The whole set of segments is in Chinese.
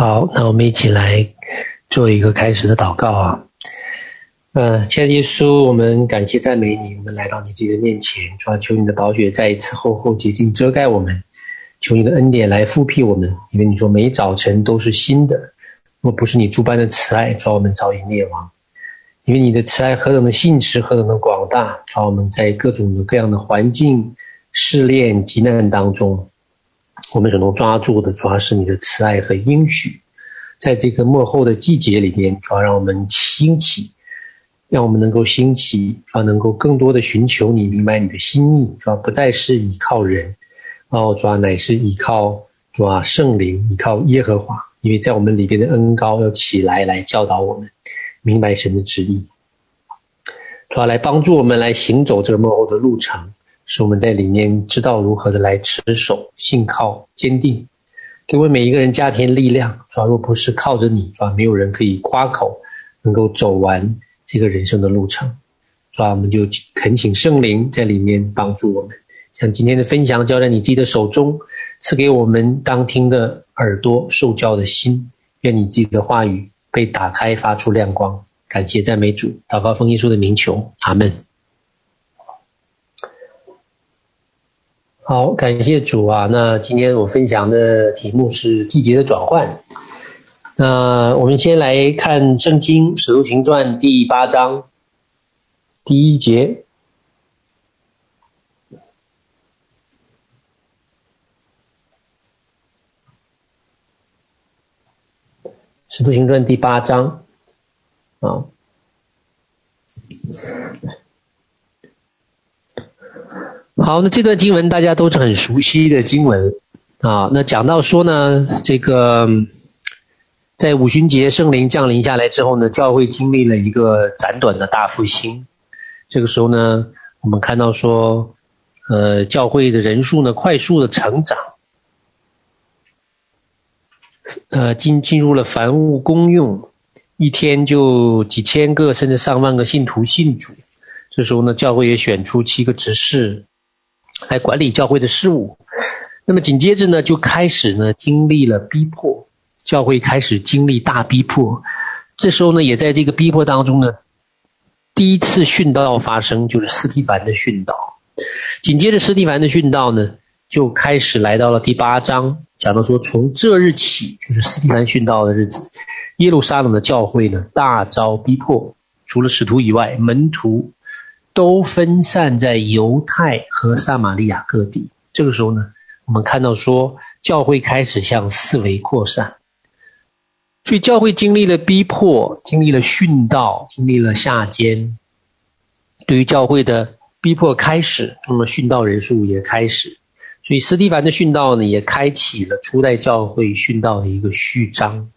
好，那我们一起来做一个开始的祷告啊。呃，亲爱的耶稣，我们感谢赞美你，我们来到你自己的面前，主要求你的宝血再一次厚厚洁净遮盖我们，求你的恩典来覆庇我们，因为你说每早晨都是新的，若不是你诸般的慈爱，主我们早已灭亡。因为你的慈爱何等的信实，何等的广大，主我们在各种各样的环境试炼、急难当中。我们所能抓住的，主要是你的慈爱和应许，在这个末后的季节里边，主要让我们兴起，让我们能够兴起，主要能够更多的寻求你，明白你的心意，主要不再是依靠人，哦，主要乃是依靠主要圣灵，依靠耶和华，因为在我们里边的恩膏要起来，来教导我们明白神的旨意，主要来帮助我们来行走这个末后的路程。使我们在里面知道如何的来持守、信靠、坚定，给我们每一个人加添力量。主要若不是靠着你，主要没有人可以夸口能够走完这个人生的路程。主要我们就恳请圣灵在里面帮助我们，将今天的分享交在你自己的手中，赐给我们当听的耳朵、受教的心。愿你自己的话语被打开，发出亮光。感谢赞美主，祷告奉耶稣的名求，阿门。好，感谢主啊！那今天我分享的题目是季节的转换。那我们先来看圣经《使徒行传》第八章第一节，《使徒行传》第八章啊。好，那这段经文大家都是很熟悉的经文啊。那讲到说呢，这个在五旬节圣灵降临下来之后呢，教会经历了一个暂短的大复兴。这个时候呢，我们看到说，呃，教会的人数呢快速的成长，呃，进进入了凡物公用，一天就几千个甚至上万个信徒信主。这时候呢，教会也选出七个执事。来管理教会的事务，那么紧接着呢，就开始呢经历了逼迫，教会开始经历大逼迫。这时候呢，也在这个逼迫当中呢，第一次殉道发生，就是斯蒂凡的殉道。紧接着斯蒂凡的殉道呢，就开始来到了第八章，讲到说，从这日起，就是斯蒂凡殉道的日子，耶路撒冷的教会呢大遭逼迫，除了使徒以外，门徒。都分散在犹太和撒玛利亚各地。这个时候呢，我们看到说，教会开始向四围扩散。所以，教会经历了逼迫，经历了殉道，经历了下监。对于教会的逼迫开始，那么殉道人数也开始。所以，斯蒂凡的殉道呢，也开启了初代教会殉道的一个序章。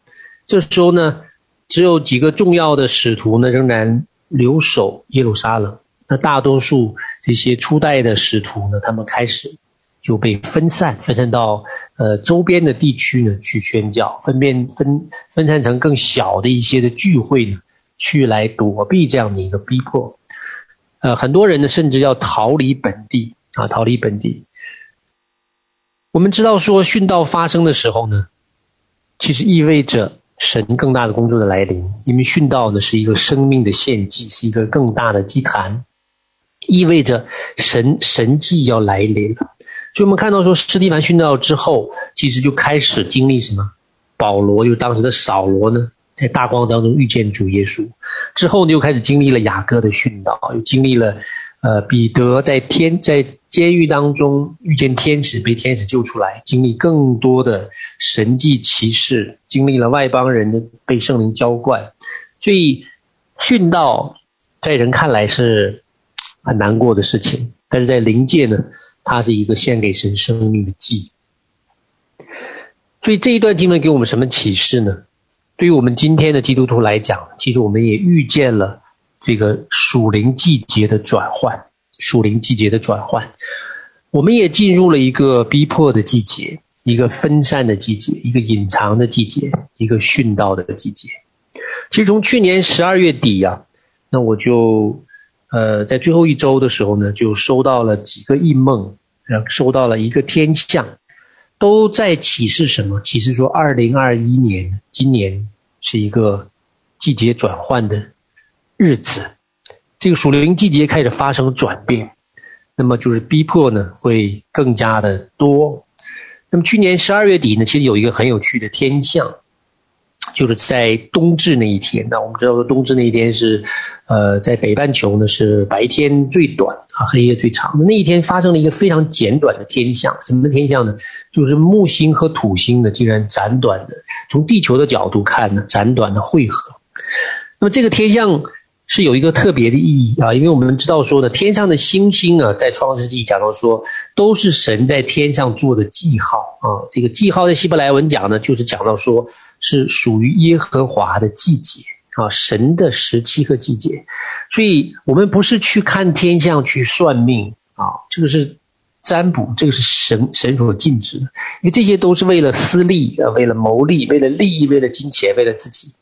这时候呢，只有几个重要的使徒呢，仍然留守耶路撒冷。那大多数这些初代的使徒呢，他们开始就被分散，分散到呃周边的地区呢去宣教，分辨分分散成更小的一些的聚会呢，去来躲避这样的一个逼迫。呃，很多人呢甚至要逃离本地啊，逃离本地。我们知道说殉道发生的时候呢，其实意味着神更大的工作的来临，因为殉道呢是一个生命的献祭，是一个更大的祭坛。意味着神神迹要来临了，所以我们看到说，斯蒂凡殉道之后，其实就开始经历什么？保罗又当时的扫罗呢，在大光当中遇见主耶稣之后呢，又开始经历了雅各的殉道，又经历了呃彼得在天在监狱当中遇见天使，被天使救出来，经历更多的神迹奇事，经历了外邦人的被圣灵浇灌，所以殉道在人看来是。很难过的事情，但是在灵界呢，它是一个献给神生命的祭。所以这一段经文给我们什么启示呢？对于我们今天的基督徒来讲，其实我们也遇见了这个属灵季节的转换，属灵季节的转换，我们也进入了一个逼迫的季节，一个分散的季节，一个隐藏的季节，一个殉道的季节。其实从去年十二月底呀、那我就。呃，在最后一周的时候呢，就收到了几个异梦，呃，收到了一个天象。都在启示什么？启示说，二零二一年，今年是一个季节转换的日子，这个属灵季节开始发生转变，那么就是逼迫呢会更加的多。那么去年十二月底呢，其实有一个很有趣的天象。就是在冬至那一天，那我们知道说冬至那一天是，呃，在北半球呢是白天最短啊，黑夜最长那一天，发生了一个非常简短的天象。什么天象呢？就是木星和土星呢竟然斩短的，从地球的角度看呢，斩短的汇合。那么这个天象是有一个特别的意义啊，因为我们知道说呢，天上的星星啊，在创世纪讲到说，都是神在天上做的记号啊。这个记号在希伯来文讲呢，就是讲到说。是属于耶和华的季节啊，神的时期和季节，所以我们不是去看天象去算命啊，这个是占卜，这个是神神所禁止的，因为这些都是为了私利啊，为了牟利，为了利益，为了金钱，为了自己。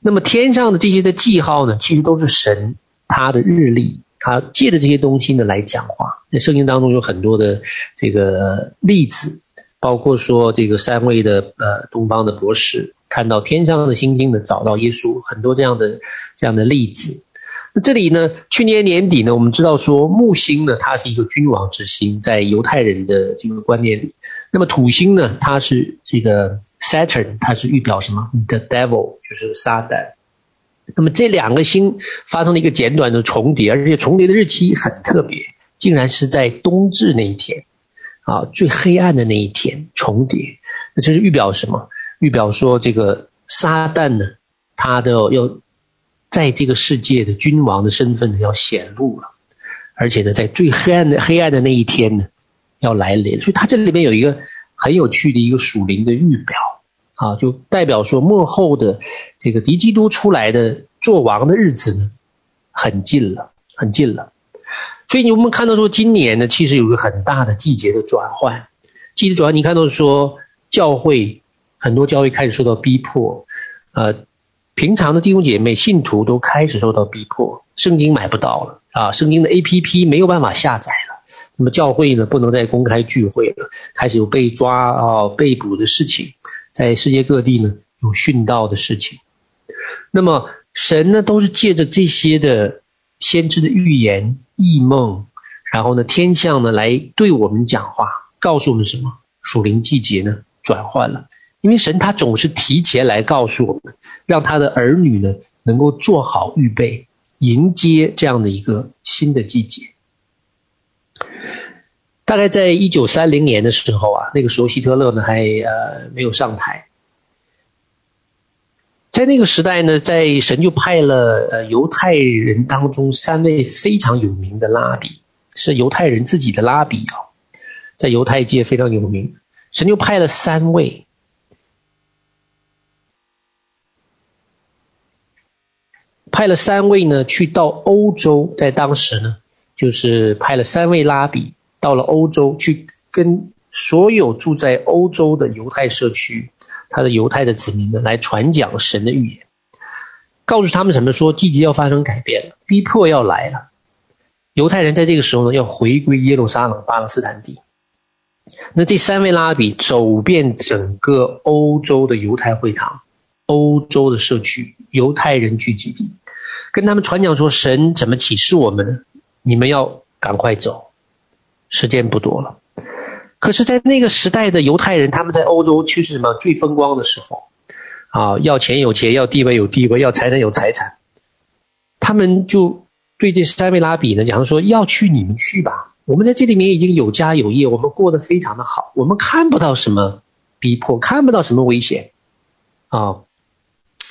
那么天上的这些的记号呢，其实都是神他的日历，他借着这些东西呢来讲话。在圣经当中有很多的这个例子。包括说这个三位的呃东方的博士看到天上的星星呢，找到耶稣，很多这样的这样的例子。那这里呢，去年年底呢，我们知道说木星呢，它是一个君王之星，在犹太人的这个观念里。那么土星呢，它是这个 Saturn，它是预表什么？The Devil，就是撒旦。那么这两个星发生了一个简短的重叠，而且重叠的日期很特别，竟然是在冬至那一天。啊，最黑暗的那一天重叠，那这是预表什么？预表说这个撒旦呢，他的要在这个世界的君王的身份要显露了，而且呢，在最黑暗的黑暗的那一天呢，要来临。所以他这里面有一个很有趣的一个属灵的预表啊，就代表说末后的这个敌基督出来的做王的日子呢，很近了，很近了。所以我们看到说，今年呢，其实有个很大的季节的转换。季节转换，你看到说，教会很多教会开始受到逼迫，呃，平常的弟兄姐妹信徒都开始受到逼迫，圣经买不到了啊，圣经的 APP 没有办法下载了。那么教会呢，不能再公开聚会了，开始有被抓啊、被捕的事情，在世界各地呢有殉道的事情。那么神呢，都是借着这些的先知的预言。异梦，然后呢，天象呢，来对我们讲话，告诉我们什么？属灵季节呢转换了，因为神他总是提前来告诉我们，让他的儿女呢能够做好预备，迎接这样的一个新的季节。大概在一九三零年的时候啊，那个时候希特勒呢还呃没有上台。在那个时代呢，在神就派了呃犹太人当中三位非常有名的拉比，是犹太人自己的拉比啊，在犹太界非常有名。神就派了三位，派了三位呢去到欧洲，在当时呢，就是派了三位拉比到了欧洲去跟所有住在欧洲的犹太社区。他的犹太的子民们，来传讲神的预言，告诉他们什么？说季节要发生改变了，逼迫要来了。犹太人在这个时候呢，要回归耶路撒冷、巴勒斯坦地。那这三位拉比走遍整个欧洲的犹太会堂、欧洲的社区、犹太人聚集地，跟他们传讲说神怎么启示我们呢？你们要赶快走，时间不多了。可是，在那个时代的犹太人，他们在欧洲却是什么最风光的时候啊？要钱有钱，要地位有地位，要财产有财产。他们就对这三位拉比呢讲说：“要去你们去吧，我们在这里面已经有家有业，我们过得非常的好，我们看不到什么逼迫，看不到什么危险啊？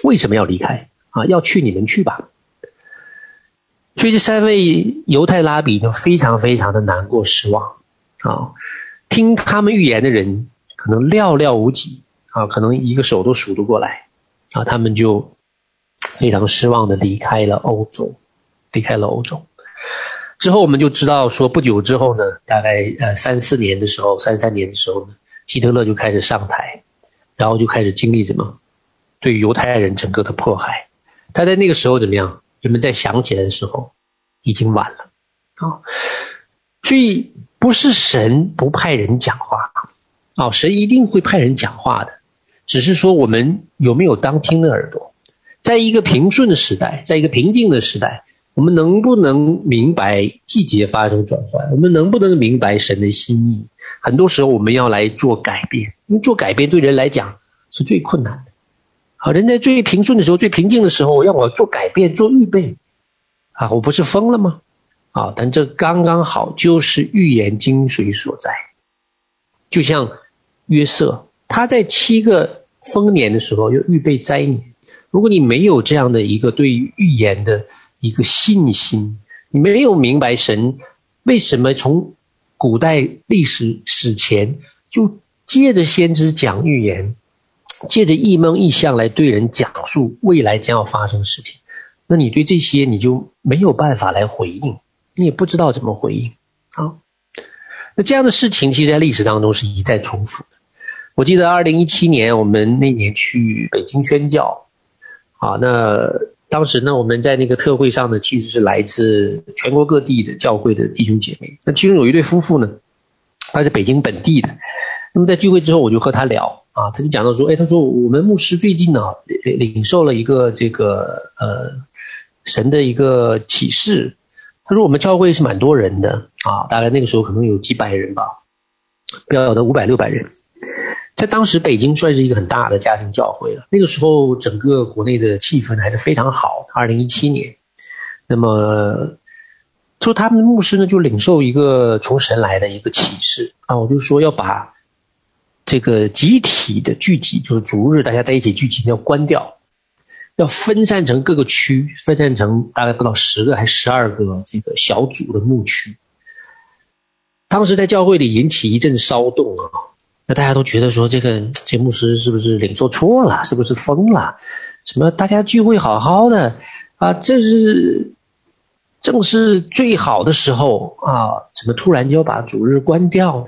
为什么要离开啊？要去你们去吧。”所以这三位犹太拉比就非常非常的难过失望啊。听他们预言的人可能寥寥无几啊，可能一个手都数得过来啊，他们就非常失望的离开了欧洲，离开了欧洲。之后我们就知道说，不久之后呢，大概呃三四年的时候，三三年的时候呢，希特勒就开始上台，然后就开始经历什么对犹太人整个的迫害。他在那个时候怎么样？人们在想起来的时候，已经晚了啊，所以。不是神不派人讲话，啊，神一定会派人讲话的，只是说我们有没有当听的耳朵。在一个平顺的时代，在一个平静的时代，我们能不能明白季节发生转换？我们能不能明白神的心意？很多时候我们要来做改变，因为做改变对人来讲是最困难的。好，人在最平顺的时候、最平静的时候，要我做改变、做预备，啊，我不是疯了吗？啊，但这刚刚好就是预言精髓所在。就像约瑟，他在七个丰年的时候又预备灾年。如果你没有这样的一个对预言的一个信心，你没有明白神为什么从古代历史史前就借着先知讲预言，借着异梦异象来对人讲述未来将要发生的事情，那你对这些你就没有办法来回应，你也不知道怎么回应啊。那这样的事情其实在历史当中是一再重复的。我记得二零一七年我们那年去北京宣教。啊，那当时呢，我们在那个特会上呢，其实是来自全国各地的教会的弟兄姐妹。那其中有一对夫妇呢，他是北京本地的。那么在聚会之后，我就和他聊啊，他就讲到说，哎，他说我们牧师最近呢，领领受了一个这个呃神的一个启示。他说我们教会是蛮多人的啊，大概那个时候可能有几百人吧，不要有的五百六百人。在当时，北京算是一个很大的家庭教会了。那个时候，整个国内的气氛还是非常好。二零一七年，那么，就他们的牧师呢，就领受一个从神来的一个启示啊，我就说要把这个集体的聚集，就是逐日大家在一起聚集，要关掉，要分散成各个区，分散成大概不到十个还十二个这个小组的牧区。当时在教会里引起一阵骚动啊。那大家都觉得说，这个这牧师是不是领受错了？是不是疯了？什么大家聚会好好的啊，这是正是最好的时候啊，怎么突然就要把主日关掉呢？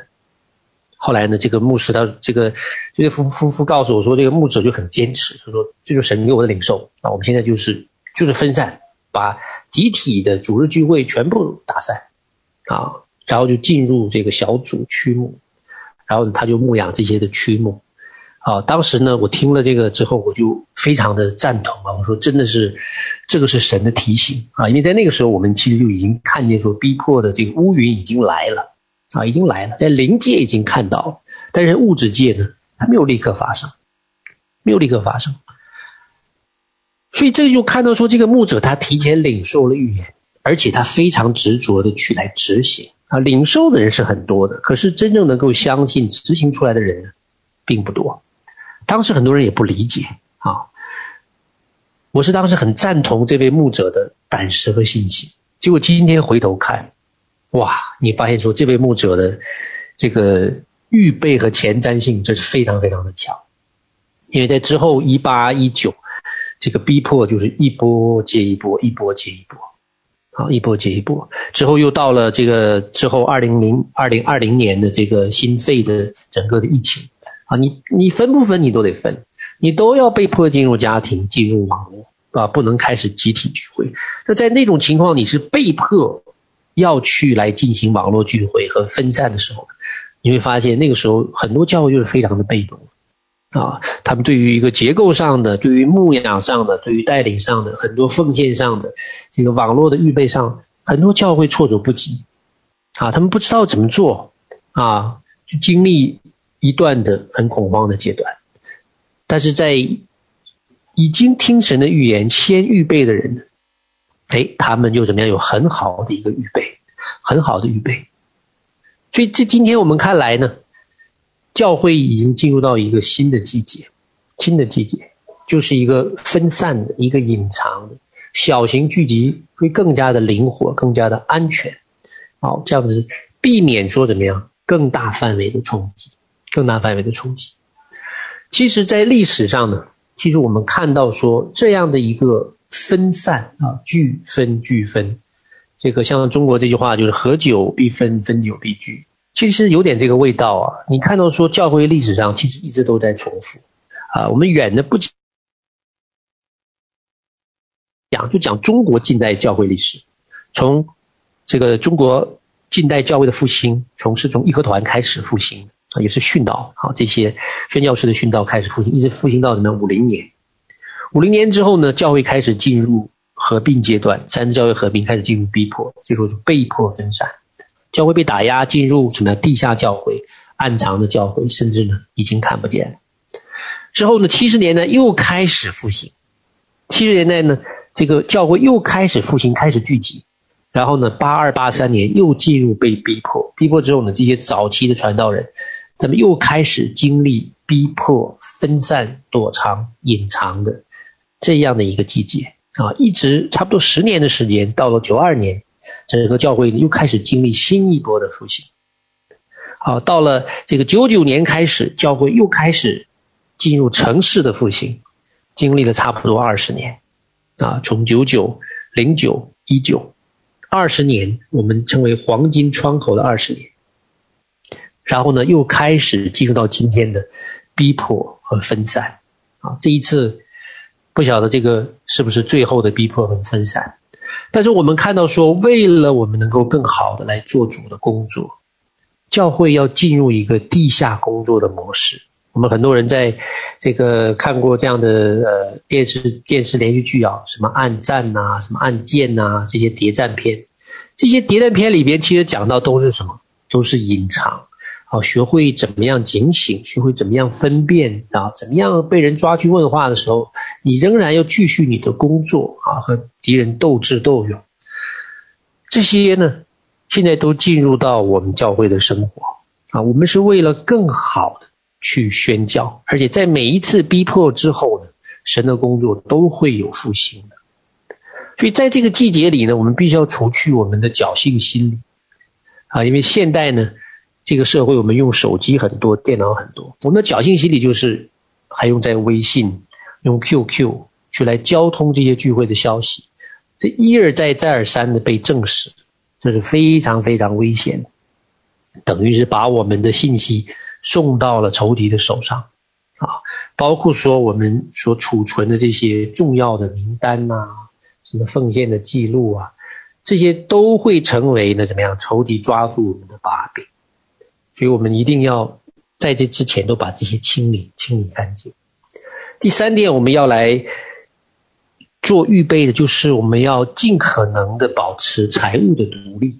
后来呢，这个牧师他这个这对夫夫妇告诉我说，这个牧者就很坚持，他说这就是神给我的领受那，我们现在就是就是分散，把集体的主日聚会全部打散啊，然后就进入这个小组区牧。然后他就牧养这些的区牧，啊，当时呢，我听了这个之后，我就非常的赞同啊，我说真的是，这个是神的提醒啊，因为在那个时候，我们其实就已经看见说逼迫的这个乌云已经来了，啊，已经来了，在灵界已经看到了，但是物质界呢，它没有立刻发生，没有立刻发生，所以这就看到说，这个牧者他提前领受了预言，而且他非常执着的去来执行。啊，领受的人是很多的，可是真正能够相信、执行出来的人呢，并不多。当时很多人也不理解啊。我是当时很赞同这位牧者的胆识和信心。结果今天回头看，哇，你发现说这位牧者的这个预备和前瞻性，这是非常非常的强。因为在之后一八一九，这个逼迫就是一波接一波，一波接一波。啊，一波接一波，之后又到了这个之后二零零二零二零年的这个新肺的整个的疫情啊，你你分不分你都得分，你都要被迫进入家庭，进入网络啊，不能开始集体聚会。那在那种情况，你是被迫要去来进行网络聚会和分散的时候，你会发现那个时候很多教会就是非常的被动。啊，他们对于一个结构上的、对于牧养上的、对于带领上的很多奉献上的这个网络的预备上，很多教会措手不及，啊，他们不知道怎么做，啊，就经历一段的很恐慌的阶段。但是在已经听神的预言、先预备的人，哎，他们就怎么样？有很好的一个预备，很好的预备。所以这今天我们看来呢，教会已经进入到一个新的季节，新的季节就是一个分散的、一个隐藏的小型聚集，会更加的灵活、更加的安全。好，这样子避免说怎么样更大范围的冲击，更大范围的冲击。其实，在历史上呢，其实我们看到说这样的一个分散啊，聚分聚分，这个像中国这句话就是“合久必分，分久必聚”。其实有点这个味道啊！你看到说教会历史上其实一直都在重复，啊，我们远的不讲，就讲中国近代教会历史，从这个中国近代教会的复兴，从是从义和团开始复兴，啊，也是训导啊，这些宣教士的训导开始复兴，一直复兴到什么五零年。五零年之后呢，教会开始进入合并阶段，三次教会合并开始进入逼迫，就说是被迫分散，教会被打压，进入什么地下教会、暗藏的教会，甚至呢已经看不见。之后呢，七十年代又开始复兴，七十年代呢这个教会又开始复兴，开始聚集，然后呢八二八三年又进入被逼迫，逼迫之后呢这些早期的传道人，他们又开始经历逼迫、分散、躲藏、隐藏的。这样的一个季节啊，一直差不多十年的时间，到了九二年，整个教会又开始经历新一波的复兴。好，到了这个九九年开始，教会又开始进入城市的复兴，经历了差不多二十年啊，从九九、零九、一九，二十年，我们称为黄金窗口的二十年。然后呢，又开始进入到今天的逼迫和分散啊，这一次。不晓得这个是不是最后的逼迫和分散，但是我们看到说，为了我们能够更好的来做主的工作，教会要进入一个地下工作的模式。我们很多人在这个看过这样的呃电视电视连续剧啊，什么暗战呐，什么暗箭呐，这些谍战片，这些谍战片里边其实讲到都是什么？都是隐藏。好，学会怎么样警醒，学会怎么样分辨啊，怎么样被人抓去问话的时候，你仍然要继续你的工作啊，和敌人斗智斗勇。这些呢，现在都进入到我们教会的生活啊。我们是为了更好的去宣教，而且在每一次逼迫之后呢，神的工作都会有复兴的。所以在这个季节里呢，我们必须要除去我们的侥幸心理啊，因为现代呢。这个社会，我们用手机很多，电脑很多。我们的侥幸心理就是还用在微信、用 QQ 去来交通这些聚会的消息，这一而再、再而三的被证实，这是非常非常危险的，等于是把我们的信息送到了仇敌的手上啊！包括说我们所储存的这些重要的名单呐、什么奉献的记录啊，这些都会成为呢怎么样？仇敌抓住我们的把柄。所以我们一定要在这之前都把这些清理、清理干净。第三点，我们要来做预备的，就是我们要尽可能的保持财务的独立。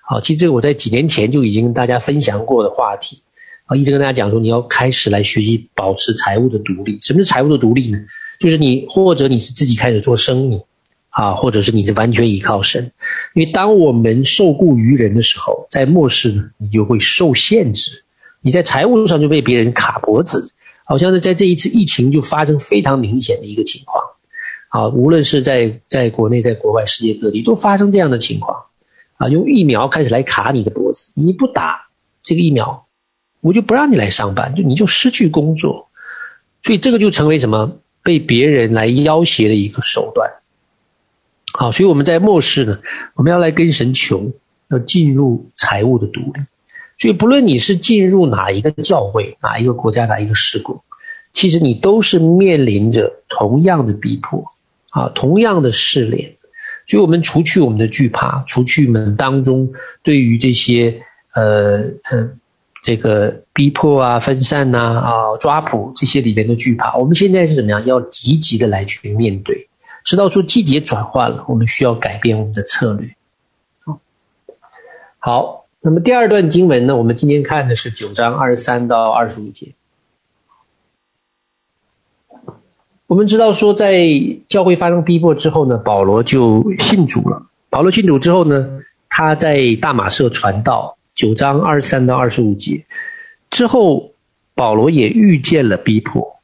好，其实这个我在几年前就已经跟大家分享过的话题啊，一直跟大家讲说，你要开始来学习保持财务的独立。什么是财务的独立呢？就是你或者你是自己开始做生意。啊，或者是你是完全依靠神，因为当我们受雇于人的时候，在末世呢，你就会受限制，你在财务上就被别人卡脖子，好像是在这一次疫情就发生非常明显的一个情况，啊，无论是在在国内，在国外，世界各地都发生这样的情况，啊，用疫苗开始来卡你的脖子，你不打这个疫苗，我就不让你来上班，就你就失去工作，所以这个就成为什么？被别人来要挟的一个手段。好，所以我们在末世呢，我们要来跟神求，要进入财务的独立。所以不论你是进入哪一个教会、哪一个国家、哪一个事故，其实你都是面临着同样的逼迫啊，同样的试炼。所以，我们除去我们的惧怕，除去我们当中对于这些呃呃这个逼迫啊、分散呐啊，啊、抓捕这些里面的惧怕，我们现在是怎么样？要积极的来去面对。知道说季节转换了，我们需要改变我们的策略。好，那么第二段经文呢，我们今天看的是九章二十三到二十五节。我们知道说，在教会发生逼迫之后呢，保罗就信主了。保罗信主之后呢，他在大马色传道。九章二十三到二十五节之后，保罗也遇见了逼迫。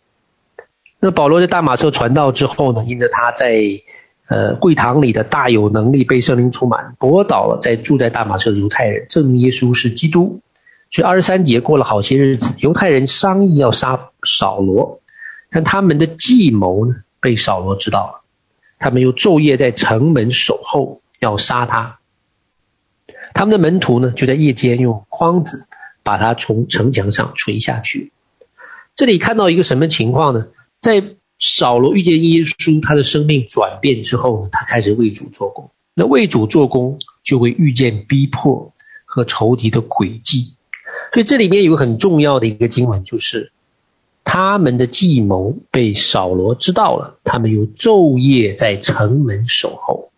那保罗在大马色传道之后呢，因着他在呃会堂里的大有能力，被圣灵充满，驳倒了在住在大马色的犹太人，证明耶稣是基督。所以二十三节过了好些日子，犹太人商议要杀扫罗，但他们的计谋呢被扫罗知道了，他们又昼夜在城门守候，要杀他。他们的门徒呢就在夜间用筐子把他从城墙上垂下去。这里看到一个什么情况呢？在扫罗遇见耶稣，他的生命转变之后，他开始为主做工。那为主做工，就会遇见逼迫和仇敌的诡计。所以这里面有个很重要的一个经文，就是他们的计谋被扫罗知道了，他们又昼夜在城门守候，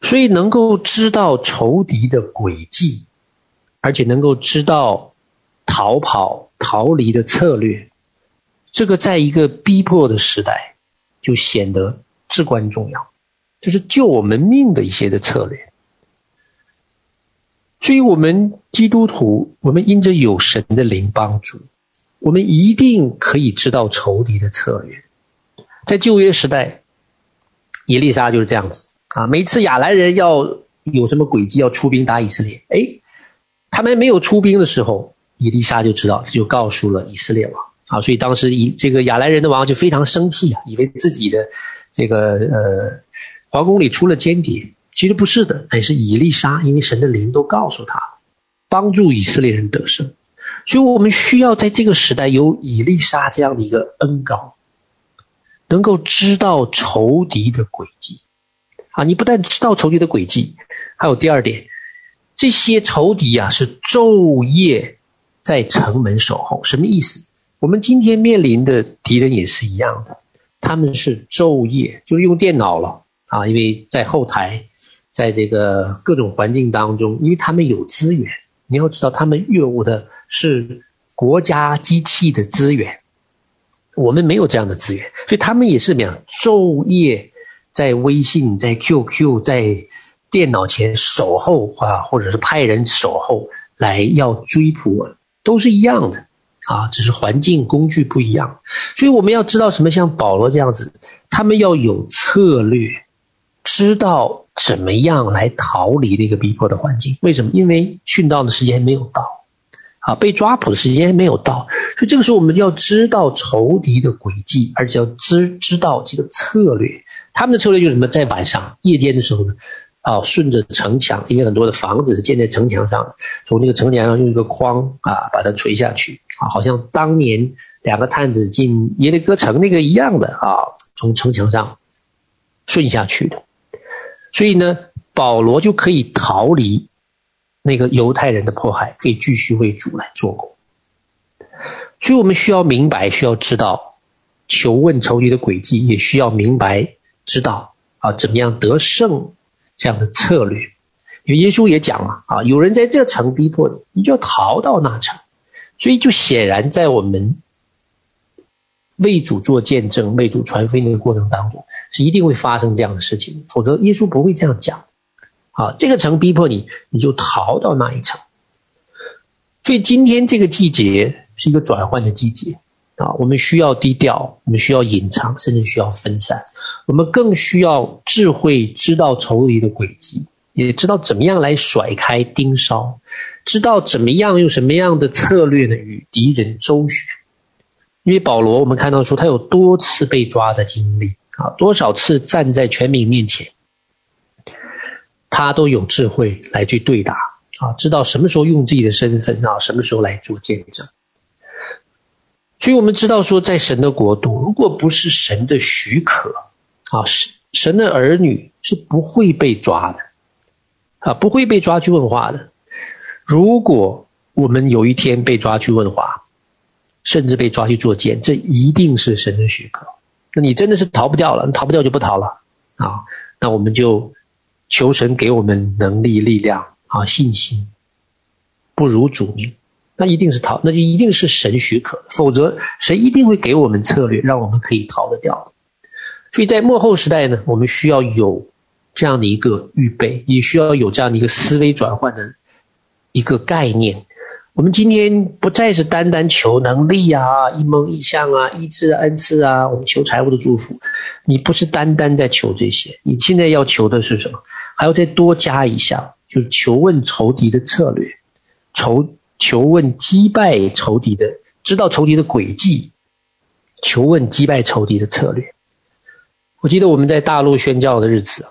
所以能够知道仇敌的诡计，而且能够知道逃跑逃离的策略，这个在一个逼迫的时代就显得至关重要，就是救我们命的一些的策略。所以，我们基督徒，我们因着有神的灵帮助，我们一定可以知道仇敌的策略。在旧约时代，以利沙就是这样子啊。每次亚兰人要有什么诡计，要出兵打以色列，哎，他们没有出兵的时候，以利沙就知道，就告诉了以色列王啊。所以当时以这个亚兰人的王就非常生气啊，以为自己的这个呃皇宫里出了间谍。其实不是的，也是以利沙，因为神的灵都告诉他，帮助以色列人得胜。所以，我们需要在这个时代有以利沙这样的一个恩膏，能够知道仇敌的轨迹。啊，你不但知道仇敌的轨迹，还有第二点，这些仇敌啊是昼夜在城门守候。什么意思？我们今天面临的敌人也是一样的，他们是昼夜，就是用电脑了啊，因为在后台。在这个各种环境当中，因为他们有资源，你要知道，他们拥有的是国家机器的资源，我们没有这样的资源，所以他们也是怎么样，昼夜在微信、在 QQ、在电脑前守候啊，或者是派人守候来要追捕我，都是一样的啊，只是环境工具不一样，所以我们要知道什么，像保罗这样子，他们要有策略，知道。怎么样来逃离这个逼迫的环境？为什么？因为殉道的时间还没有到，啊，被抓捕的时间还没有到，所以这个时候我们就要知道仇敌的轨迹，而且要知知道这个策略。他们的策略就是什么？在晚上、夜间的时候呢，啊，顺着城墙，因为很多的房子是建在城墙上，从那个城墙上用一个筐啊把它垂下去，好像当年两个探子进耶利哥城那个一样的啊，从城墙上顺下去的。所以呢，保罗就可以逃离那个犹太人的迫害，可以继续为主来做工。所以我们需要明白，需要知道求问仇敌的轨迹，也需要明白知道啊，怎么样得胜这样的策略。因为耶稣也讲了啊，有人在这城逼迫你，你就逃到那城。所以就显然在我们为主做见证、为主传福音的过程当中。是一定会发生这样的事情，否则耶稣不会这样讲。啊，这个城逼迫你，你就逃到那一城。所以今天这个季节是一个转换的季节啊，我们需要低调，我们需要隐藏，甚至需要分散。我们更需要智慧，知道仇敌的轨迹，也知道怎么样来甩开盯梢，知道怎么样用什么样的策略呢，与敌人周旋。因为保罗，我们看到说他有多次被抓的经历。啊，多少次站在全民面前，他都有智慧来去对答啊，知道什么时候用自己的身份啊，什么时候来做见证。所以，我们知道说，在神的国度，如果不是神的许可啊，神神的儿女是不会被抓的啊，不会被抓去问话的。如果我们有一天被抓去问话，甚至被抓去做监，这一定是神的许可。那你真的是逃不掉了，逃不掉就不逃了啊！那我们就求神给我们能力、力量啊、信心，不如主命，那一定是逃，那就一定是神许可，否则神一定会给我们策略，让我们可以逃得掉。所以在末后时代呢，我们需要有这样的一个预备，也需要有这样的一个思维转换的一个概念。我们今天不再是单单求能力啊、一梦一象啊、一次、恩赐啊，我们求财务的祝福。你不是单单在求这些，你现在要求的是什么？还要再多加一项，就是求问仇敌的策略，仇求问击败仇敌的，知道仇敌的轨迹，求问击败仇敌的策略。我记得我们在大陆宣教的日子。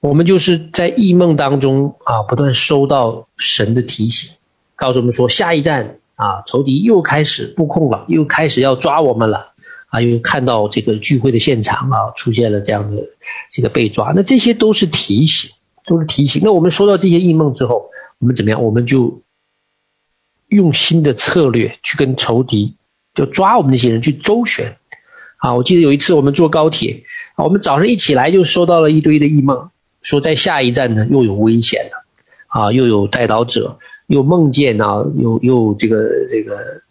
我们就是在异梦当中啊，不断收到神的提醒，告诉我们说，下一站啊，仇敌又开始布控了，又开始要抓我们了啊！又看到这个聚会的现场啊，出现了这样的这个被抓，那这些都是提醒，都是提醒。那我们收到这些异梦之后，我们怎么样？我们就用新的策略去跟仇敌，就抓我们那些人去周旋。啊，我记得有一次我们坐高铁，我们早上一起来就收到了一堆的异梦，说在下一站呢又有危险了，啊，又有带刀者，又梦见啊，又又这个这个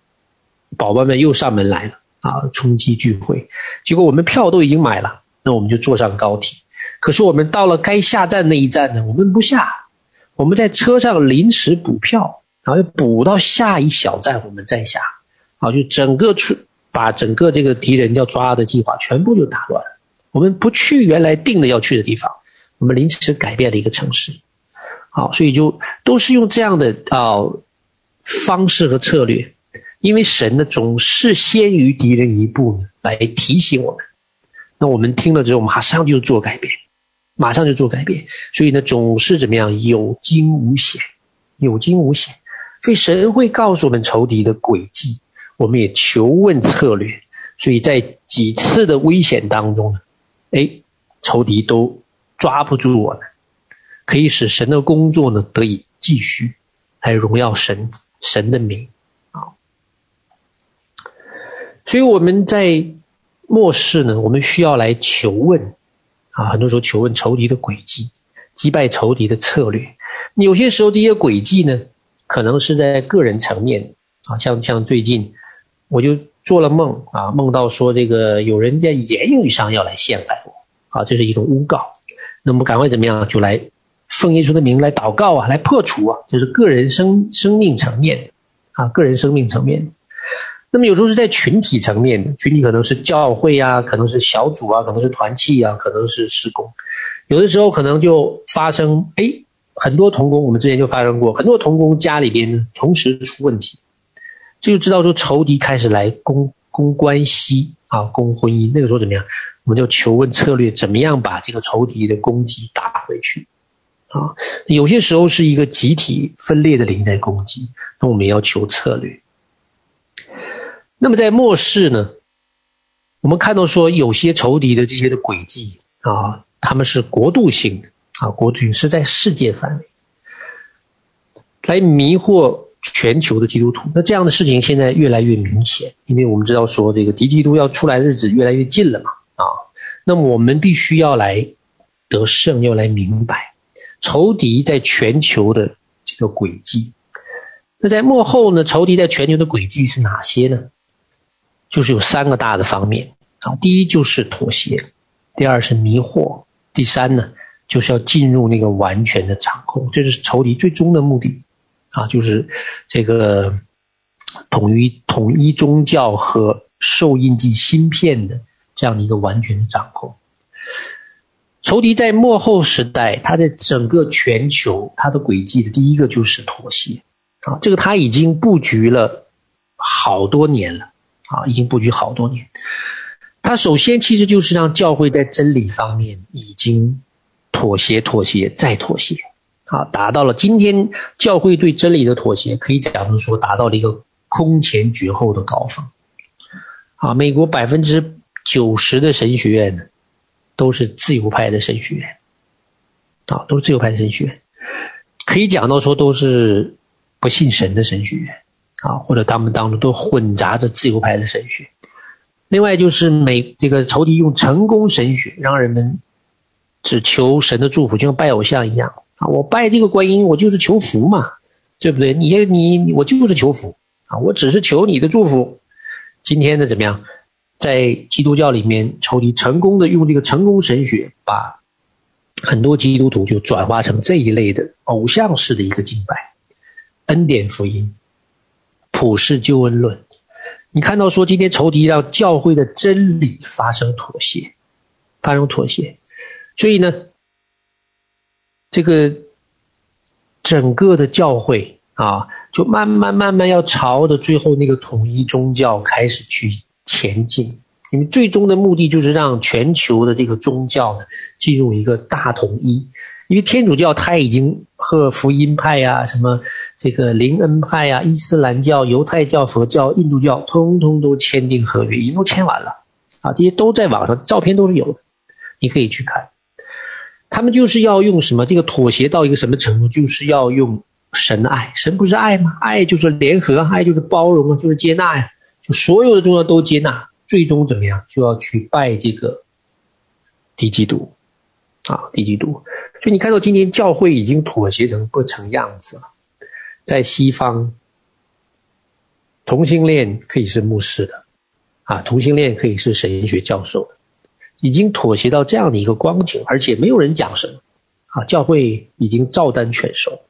宝宝们又上门来了，啊，冲击聚会。结果我们票都已经买了，那我们就坐上高铁。可是我们到了该下站那一站呢，我们不下，我们在车上临时补票，然后又补到下一小站，我们再下，啊，就整个出。把整个这个敌人要抓的计划全部就打乱了。我们不去原来定的要去的地方，我们临时改变了一个城市。好，所以就都是用这样的啊方式和策略，因为神呢总是先于敌人一步来提醒我们。那我们听了之后，马上就做改变，马上就做改变。所以呢，总是怎么样有惊无险，有惊无险。所以神会告诉我们仇敌的诡计。我们也求问策略，所以在几次的危险当中呢，哎，仇敌都抓不住我们，可以使神的工作呢得以继续，还荣耀神神的名啊。所以我们在末世呢，我们需要来求问啊，很多时候求问仇敌的诡计，击败仇敌的策略。有些时候这些诡计呢，可能是在个人层面啊，像像最近。我就做了梦啊，梦到说这个有人在言语上要来陷害我，啊，这是一种诬告。那么赶快怎么样？就来奉耶稣的名来祷告啊，来破除啊，就是个人生生命层面的啊，个人生命层面的。那么有时候是在群体层面的，群体可能是教会啊，可能是小组啊，可能是团契啊，可能是施工。有的时候可能就发生，哎，很多同工，我们之前就发生过，很多同工家里边同时出问题。这就知道说仇敌开始来攻攻关系啊，攻婚姻。那个时候怎么样？我们就求问策略，怎么样把这个仇敌的攻击打回去啊？有些时候是一个集体分裂的灵在攻击，那我们也要求策略。那么在末世呢，我们看到说有些仇敌的这些的诡计啊，他们是国度性的啊，国度是在世界范围来迷惑。全球的基督徒，那这样的事情现在越来越明显，因为我们知道说这个敌基督要出来的日子越来越近了嘛，啊，那么我们必须要来得胜，要来明白仇敌在全球的这个轨迹。那在幕后呢，仇敌在全球的轨迹是哪些呢？就是有三个大的方面啊，第一就是妥协，第二是迷惑，第三呢就是要进入那个完全的掌控，这是仇敌最终的目的。啊，就是这个统一统一宗教和受印记芯片的这样的一个完全的掌控。仇敌在末后时代，他在整个全球他的轨迹的第一个就是妥协啊，这个他已经布局了好多年了啊，已经布局好多年。他首先其实就是让教会在真理方面已经妥协、妥协再妥协。啊，达到了今天教会对真理的妥协，可以讲是说达到了一个空前绝后的高峰。啊，美国百分之九十的神学院呢，都是自由派的神学院，啊，都是自由派的神学院，可以讲到说都是不信神的神学院，啊，或者他们当中都混杂着自由派的神学。另外就是美这个仇敌用成功神学，让人们只求神的祝福，就像拜偶像一样。啊，我拜这个观音，我就是求福嘛，对不对？你你我就是求福啊，我只是求你的祝福。今天的怎么样？在基督教里面，仇敌成功的用这个成功神学，把很多基督徒就转化成这一类的偶像式的一个敬拜。恩典福音、普世救恩论，你看到说今天仇敌让教会的真理发生妥协，发生妥协，所以呢，这个整个的教会啊，就慢慢慢慢要朝着最后那个统一宗教开始去前进，因为最终的目的就是让全球的这个宗教呢进入一个大统一。因为天主教它已经和福音派啊、什么这个灵恩派啊、伊斯兰教、犹太教、佛教、印度教，通通都签订合约，已经都签完了啊，这些都在网上，照片都是有的，你可以去看。他们就是要用什么？这个妥协到一个什么程度？就是要用神的爱，神不是爱吗？爱就是联合，爱就是包容啊，就是接纳呀，所有的重要都接纳，最终怎么样，就要去拜这个低基督。啊，低基督。所以你看到今天教会已经妥协成不成样子了，在西方，同性恋可以是牧师的，啊，同性恋可以是神学教授的，已经妥协到这样的一个光景，而且没有人讲什么，啊，教会已经照单全收。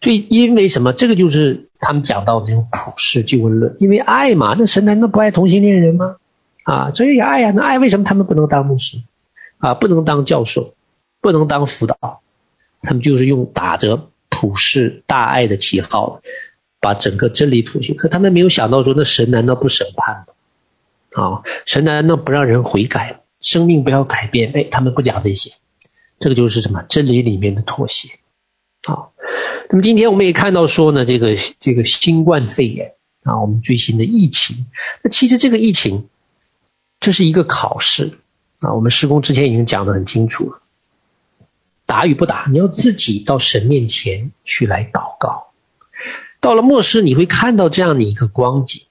所以因为什么？这个就是他们讲到的这种普世救恩论，因为爱嘛，那神难道不爱同性恋人吗？啊，所以爱呀，那爱为什么他们不能当牧师？啊，不能当教授？不能当辅导，他们就是用打着普世大爱的旗号，把整个真理妥协。可他们没有想到说，那神难道不审判吗？啊，神难道不让人悔改，生命不要改变？哎，他们不讲这些，这个就是什么真理里面的妥协。啊，那么今天我们也看到说呢，这个这个新冠肺炎啊，我们最新的疫情，那其实这个疫情，这是一个考试啊。我们施工之前已经讲得很清楚了。打与不打，你要自己到神面前去来祷告。到了末世，你会看到这样的一个光景，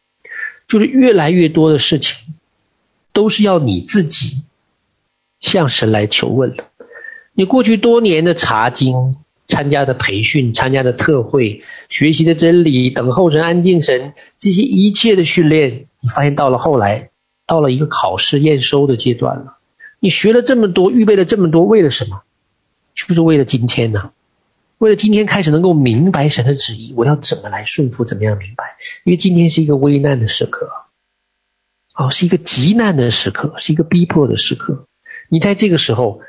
就是越来越多的事情，都是要你自己向神来求问的。你过去多年的查经、参加的培训、参加的特会、学习的真理、等候神、安静神，这些一切的训练，你发现到了后来，到了一个考试验收的阶段了。你学了这么多，预备了这么多，为了什么？就是为了今天呢，为了今天开始能够明白神的旨意，我要怎么来顺服，怎么样明白？因为今天是一个危难的时刻，哦，是一个极难的时刻，是一个逼迫的时刻。你在这个时候，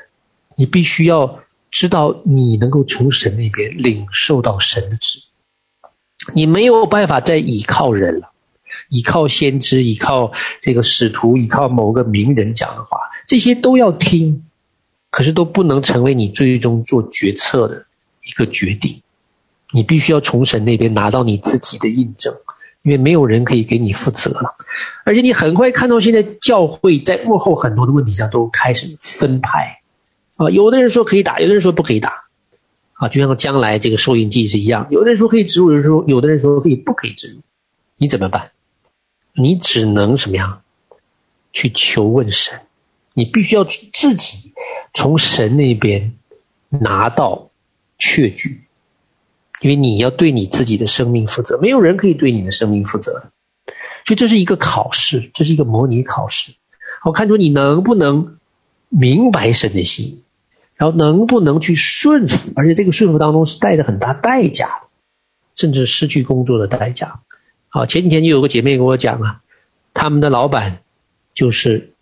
你必须要知道，你能够从神那边领受到神的旨，你没有办法再倚靠人了，倚靠先知，倚靠这个使徒，倚靠某个名人讲的话，这些都要听。可是都不能成为你最终做决策的一个决定，你必须要从神那边拿到你自己的印证，因为没有人可以给你负责了。而且你很快看到现在教会在幕后很多的问题上都开始分派，啊，有的人说可以打，有的人说不可以打，啊，就像将来这个收音机是一样，有的人说可以植入，有的人说有的人说可以不可以植入，你怎么办？你只能什么样？去求问神。你必须要自己从神那边拿到确据，因为你要对你自己的生命负责，没有人可以对你的生命负责。所以这是一个考试，这是一个模拟考试。我看出你能不能明白神的心意，然后能不能去顺服，而且这个顺服当中是带着很大代价的，甚至失去工作的代价。好，前几天就有个姐妹跟我讲啊，他们的老板就是。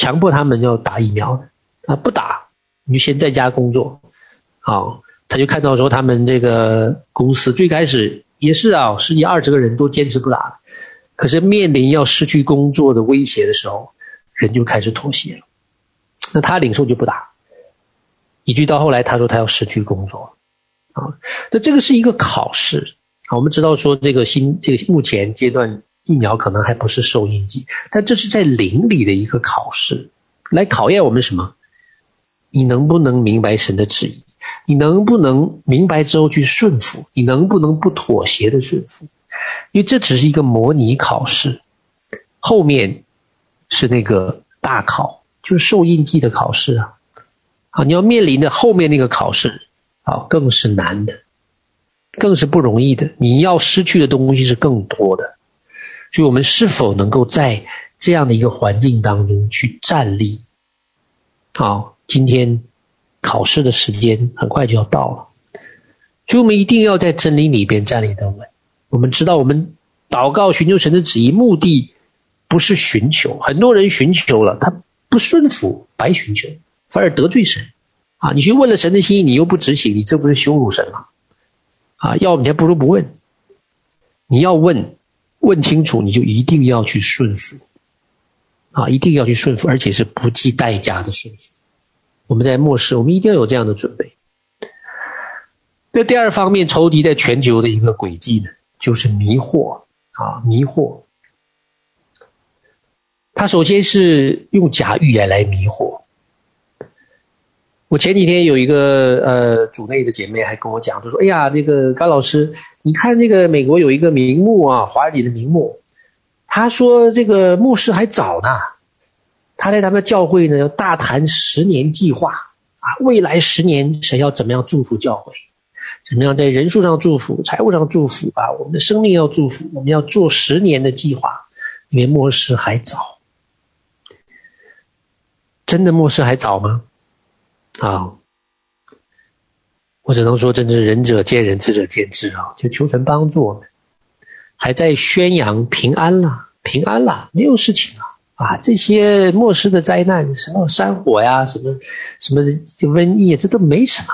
强迫他们要打疫苗的啊，不打你就先在家工作。好，他就看到说他们这个公司最开始也是啊，十几二十个人都坚持不打，可是面临要失去工作的威胁的时候，人就开始妥协了。那他领受就不打，以至于到后来他说他要失去工作啊。那这个是一个考试啊。我们知道说这个新这个目前阶段。疫苗可能还不是受印记，但这是在灵里的一个考试，来考验我们什么？你能不能明白神的旨意？你能不能明白之后去顺服？你能不能不妥协的顺服？因为这只是一个模拟考试，后面是那个大考，就是受印记的考试啊！啊，你要面临的后面那个考试啊，更是难的，更是不容易的。你要失去的东西是更多的。所以我们是否能够在这样的一个环境当中去站立？好，今天考试的时间很快就要到了，所以我们一定要在真理里边站立得稳。我们知道，我们祷告寻求神的旨意，目的不是寻求。很多人寻求了，他不顺服，白寻求，反而得罪神。啊，你去问了神的心意，你又不执行，你这不是羞辱神吗？啊，要不你还不如不问。你要问。问清楚，你就一定要去顺服，啊，一定要去顺服，而且是不计代价的顺服。我们在末世，我们一定要有这样的准备。那第二方面，仇敌在全球的一个轨迹呢，就是迷惑啊，迷惑。他首先是用假预言来迷惑，我前几天有一个呃组内的姐妹还跟我讲，就说：“哎呀，那个甘老师，你看那个美国有一个名牧啊，华人里的名牧，他说这个末世还早呢，他在他们教会呢要大谈十年计划啊，未来十年神要怎么样祝福教会。”怎么样在人数上祝福，财务上祝福啊？我们的生命要祝福，我们要做十年的计划，因为末世还早。真的末世还早吗？啊，我只能说，真是仁者见仁，智者见智啊！就求神帮助我们，还在宣扬平安了，平安了，没有事情了啊！这些末世的灾难，什么山火呀，什么什么瘟疫，这都没什么，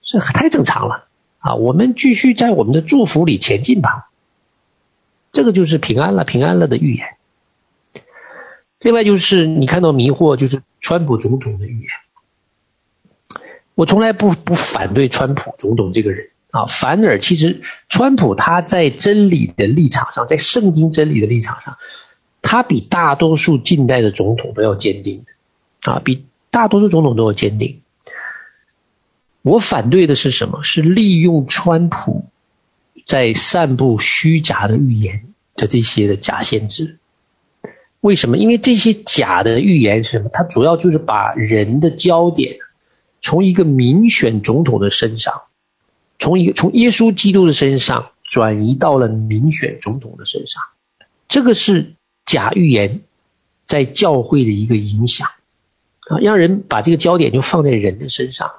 这太正常了。啊，我们继续在我们的祝福里前进吧。这个就是平安了，平安了的预言。另外就是你看到迷惑，就是川普总统的预言。我从来不不反对川普总统这个人啊，反而其实川普他在真理的立场上，在圣经真理的立场上，他比大多数近代的总统都要坚定的啊，比大多数总统都要坚定。我反对的是什么？是利用川普在散布虚假的预言的这些的假先知。为什么？因为这些假的预言是什么？它主要就是把人的焦点从一个民选总统的身上，从一个从耶稣基督的身上转移到了民选总统的身上。这个是假预言在教会的一个影响啊，让人把这个焦点就放在人的身上。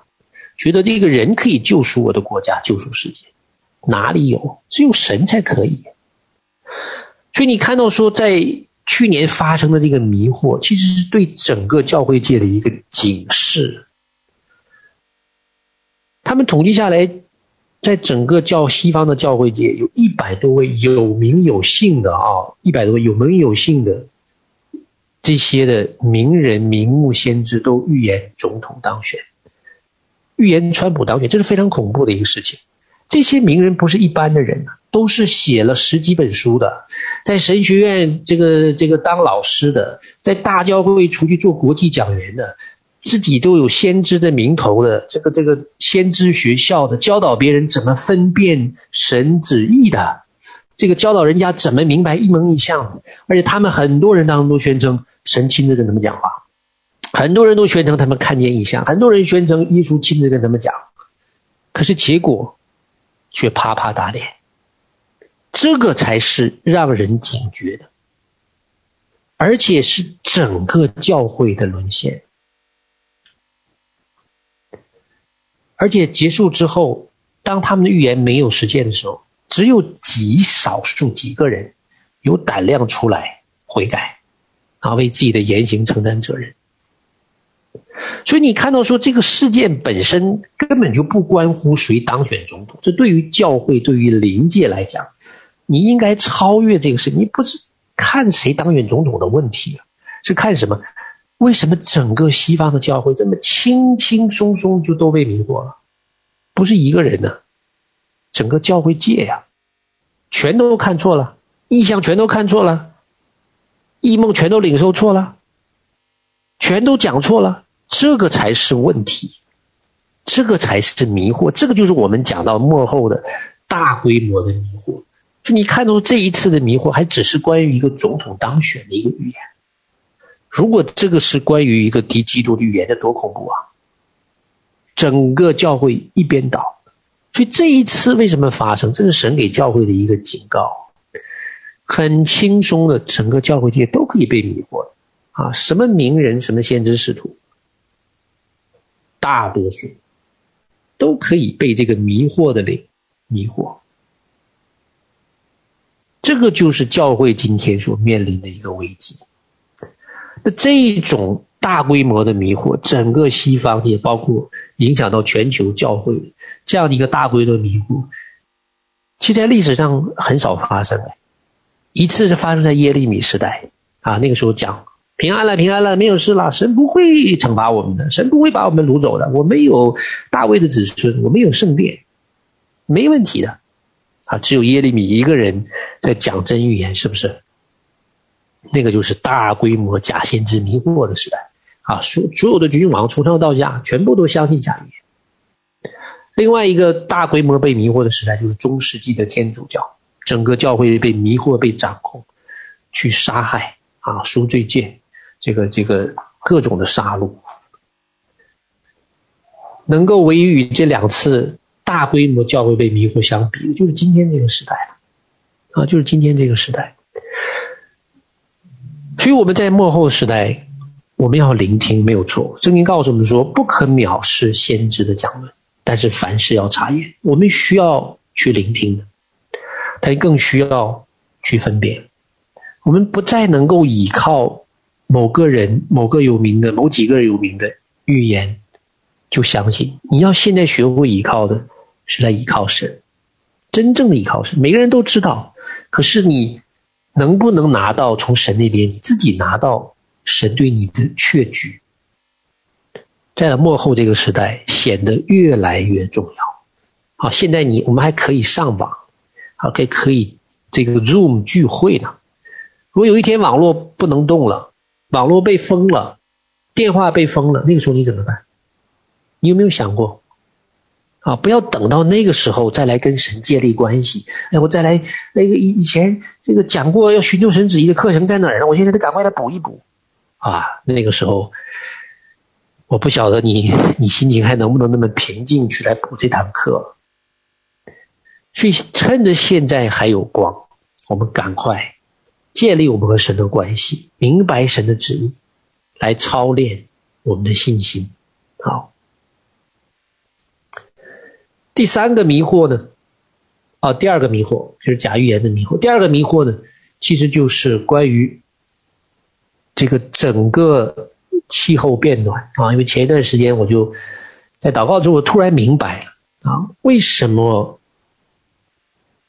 觉得这个人可以救赎我的国家，救赎世界，哪里有？只有神才可以。所以你看到说，在去年发生的这个迷惑，其实是对整个教会界的一个警示。他们统计下来，在整个教西方的教会界，有一百多位有名有姓的啊，一百多位有名有姓的这些的名人、名目、先知，都预言总统当选。预言川普当选，这是非常恐怖的一个事情。这些名人不是一般的人，都是写了十几本书的，在神学院这个这个当老师的，在大教会出去做国际讲员的，自己都有先知的名头的，这个这个先知学校的，教导别人怎么分辨神旨意的，这个教导人家怎么明白异梦异象，而且他们很多人当中都宣称神亲自跟他们讲话。很多人都宣称他们看见异象，很多人宣称耶稣亲自跟他们讲，可是结果却啪啪打脸。这个才是让人警觉的，而且是整个教会的沦陷。而且结束之后，当他们的预言没有实现的时候，只有极少数几个人有胆量出来悔改，啊，为自己的言行承担责任。所以你看到说，这个事件本身根本就不关乎谁当选总统，这对于教会、对于灵界来讲，你应该超越这个事。你不是看谁当选总统的问题，是看什么？为什么整个西方的教会这么轻轻松松就都被迷惑了？不是一个人呢，整个教会界呀，全都看错了，意向全都看错了，异梦全都领受错了，全都讲错了。这个才是问题，这个才是迷惑，这个就是我们讲到幕后的大规模的迷惑。就你看到这一次的迷惑，还只是关于一个总统当选的一个预言。如果这个是关于一个敌基督的预言，这多恐怖啊！整个教会一边倒。所以这一次为什么发生？这是神给教会的一个警告。很轻松的，整个教会界都可以被迷惑啊！什么名人，什么先知使徒。大多数都可以被这个迷惑的灵迷惑，这个就是教会今天所面临的一个危机。那这种大规模的迷惑，整个西方也包括影响到全球教会这样的一个大规模的迷惑，其实在历史上很少发生，一次是发生在耶利米时代啊，那个时候讲。平安了，平安了，没有事了。神不会惩罚我们的，神不会把我们掳走的。我们有大卫的子孙，我们有圣殿，没问题的。啊，只有耶利米一个人在讲真预言，是不是？那个就是大规模假先知迷惑的时代。啊，所所有的君王从上到下全部都相信假预言。另外一个大规模被迷惑的时代就是中世纪的天主教，整个教会被迷惑、被掌控，去杀害啊，赎罪券，这个这个各种的杀戮，能够唯一与这两次大规模教会被迷惑相比的，就是今天这个时代了，啊，就是今天这个时代。所以我们在末后时代，我们要聆听，没有错。圣经告诉我们说，不可藐视先知的讲论，但是凡事要查验。我们需要去聆听的，但更需要去分辨。我们不再能够依靠某个人、某个有名的、某几个人有名的预言就相信。你要现在学会依靠的，是在依靠神，真正的依靠神。每个人都知道，可是你。能不能拿到从神那边，你自己拿到神对你的确据，在了末后这个时代显得越来越重要。好，现在你我们还可以上网，还，可以可以这个 Zoom 聚会呢。如果有一天网络不能动了，网络被封了，电话被封了，那个时候你怎么办？你有没有想过？啊！不要等到那个时候再来跟神建立关系。哎，我再来那个以以前这个讲过要寻求神旨意的课程在哪儿呢？我现在得赶快来补一补。啊，那个时候我不晓得你你心情还能不能那么平静去来补这堂课。所以趁着现在还有光，我们赶快建立我们和神的关系，明白神的旨意，来操练我们的信心。好。第三个迷惑呢，啊，第二个迷惑就是假预言的迷惑。第二个迷惑呢，其实就是关于这个整个气候变暖啊。因为前一段时间我就在祷告中，我突然明白了啊，为什么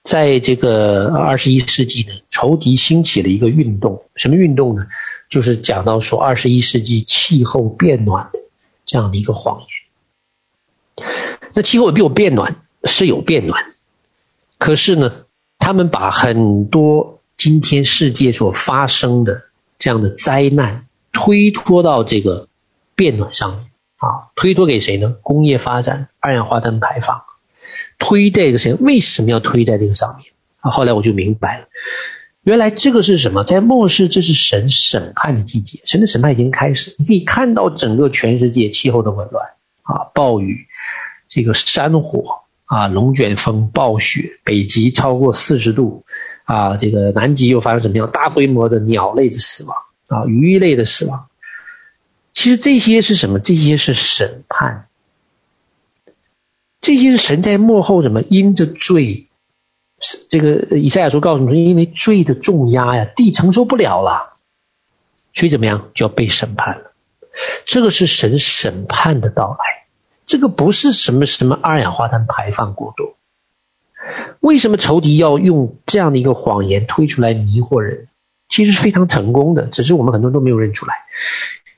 在这个二十一世纪呢，仇敌兴起了一个运动？什么运动呢？就是讲到说二十一世纪气候变暖的这样的一个谎言。那气候也比我变暖，是有变暖，可是呢，他们把很多今天世界所发生的这样的灾难推脱到这个变暖上面啊，推脱给谁呢？工业发展、二氧化碳排放，推这个谁？为什么要推在这个上面？啊，后来我就明白了，原来这个是什么？在末世，这是神审判的季节，神的审判已经开始。你可以看到整个全世界气候的紊乱啊，暴雨。这个山火啊，龙卷风、暴雪，北极超过四十度，啊，这个南极又发生什么样大规模的鸟类的死亡啊，鱼类的死亡？其实这些是什么？这些是审判，这些是神在幕后什么？因着罪，这个以赛亚书告诉我们说，因为罪的重压呀，地承受不了了，所以怎么样就要被审判了？这个是神审判的到来。这个不是什么什么二氧化碳排放过多，为什么仇敌要用这样的一个谎言推出来迷惑人？其实是非常成功的，只是我们很多人都没有认出来。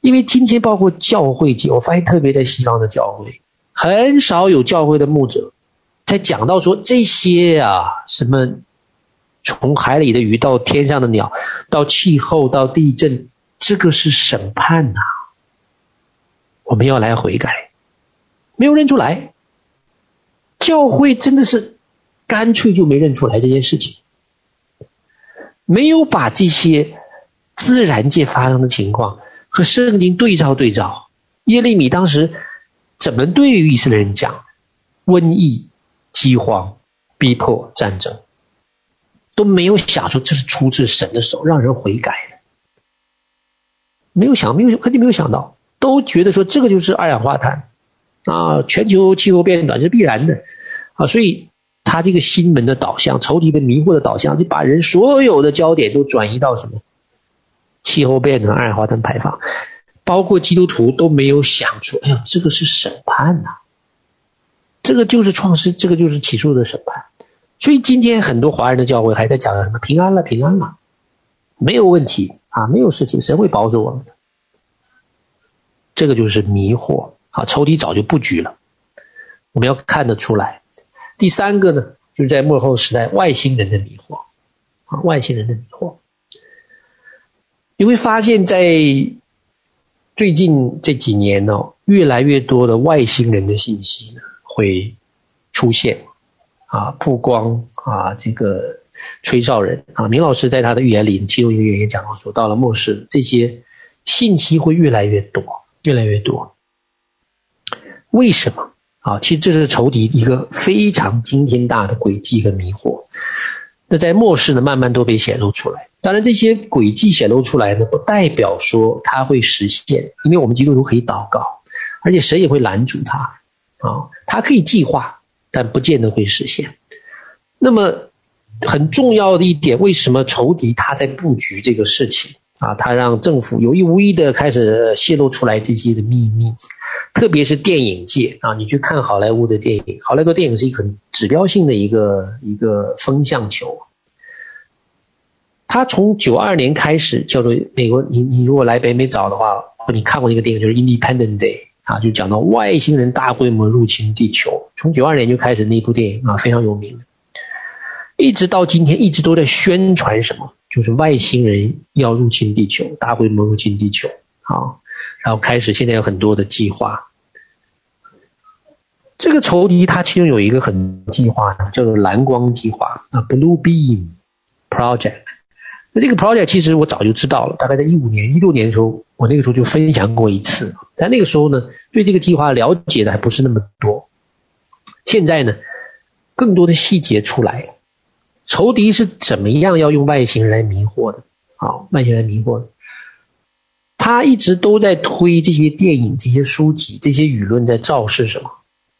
因为今天包括教会界，我发现特别在西方的教会，很少有教会的牧者在讲到说这些啊，什么从海里的鱼到天上的鸟，到气候到地震，这个是审判呐，我们要来悔改。没有认出来，教会真的是干脆就没认出来这件事情，没有把这些自然界发生的情况和圣经对照对照。耶利米当时怎么对于以色列人讲？瘟疫、饥荒、逼迫、战争，都没有想说这是出自神的手，让人悔改的。没有想，没有，肯定没有想到，都觉得说这个就是二氧化碳。啊，全球气候变暖是必然的，啊，所以他这个新闻的导向、仇敌的迷惑的导向，就把人所有的焦点都转移到什么？气候变暖、二氧化碳排放，包括基督徒都没有想出，哎呦，这个是审判呐、这个就是创世，这个就是起诉的审判。所以今天很多华人的教会还在讲什么平安了，平安了，没有问题啊，没有事情，神会保守我们的。这个就是迷惑。啊，仇敌早就布局了，我们要看得出来。第三个呢，就是在末后时代，外星人的迷惑，啊，外星人的迷惑。你会发现在最近这几年呢、哦，越来越多的外星人的信息呢会出现，啊，曝光啊，这个吹哨人啊，明老师在他的预言里，其中一个原因讲到说，到了末世，这些信息会越来越多，越来越多。为什么啊？其实这是仇敌一个非常惊天大的诡计和迷惑。那在末世呢，慢慢都被显露出来。当然，这些诡计显露出来呢，不代表说它会实现，因为我们基督徒可以祷告，而且神也会拦阻它啊。它可以计划，但不见得会实现。那么很重要的一点，为什么仇敌他在布局这个事情啊？他让政府有意无意的开始泄露出来这些的秘密。特别是电影界啊，你去看好莱坞的电影，好莱坞电影是一个指标性的一个一个风向球。他从九二年开始叫做美国，你你如果来北美找的话，你看过那个电影就是《Independence Day》啊，就讲到外星人大规模入侵地球。从九二年就开始那部电影啊，非常有名，一直到今天一直都在宣传什么，就是外星人要入侵地球，大规模入侵地球啊。然后开始，现在有很多的计划。这个仇敌它其中有一个很计划呢，叫做蓝光计划啊，Blue Beam Project。那这个 project 其实我早就知道了，大概在一五年、一六年的时候，我那个时候就分享过一次。但那个时候呢，对这个计划了解的还不是那么多。现在呢，更多的细节出来了，仇敌是怎么样要用外星人来迷惑的？啊，外星人迷惑的。他一直都在推这些电影、这些书籍、这些舆论，在造势什么？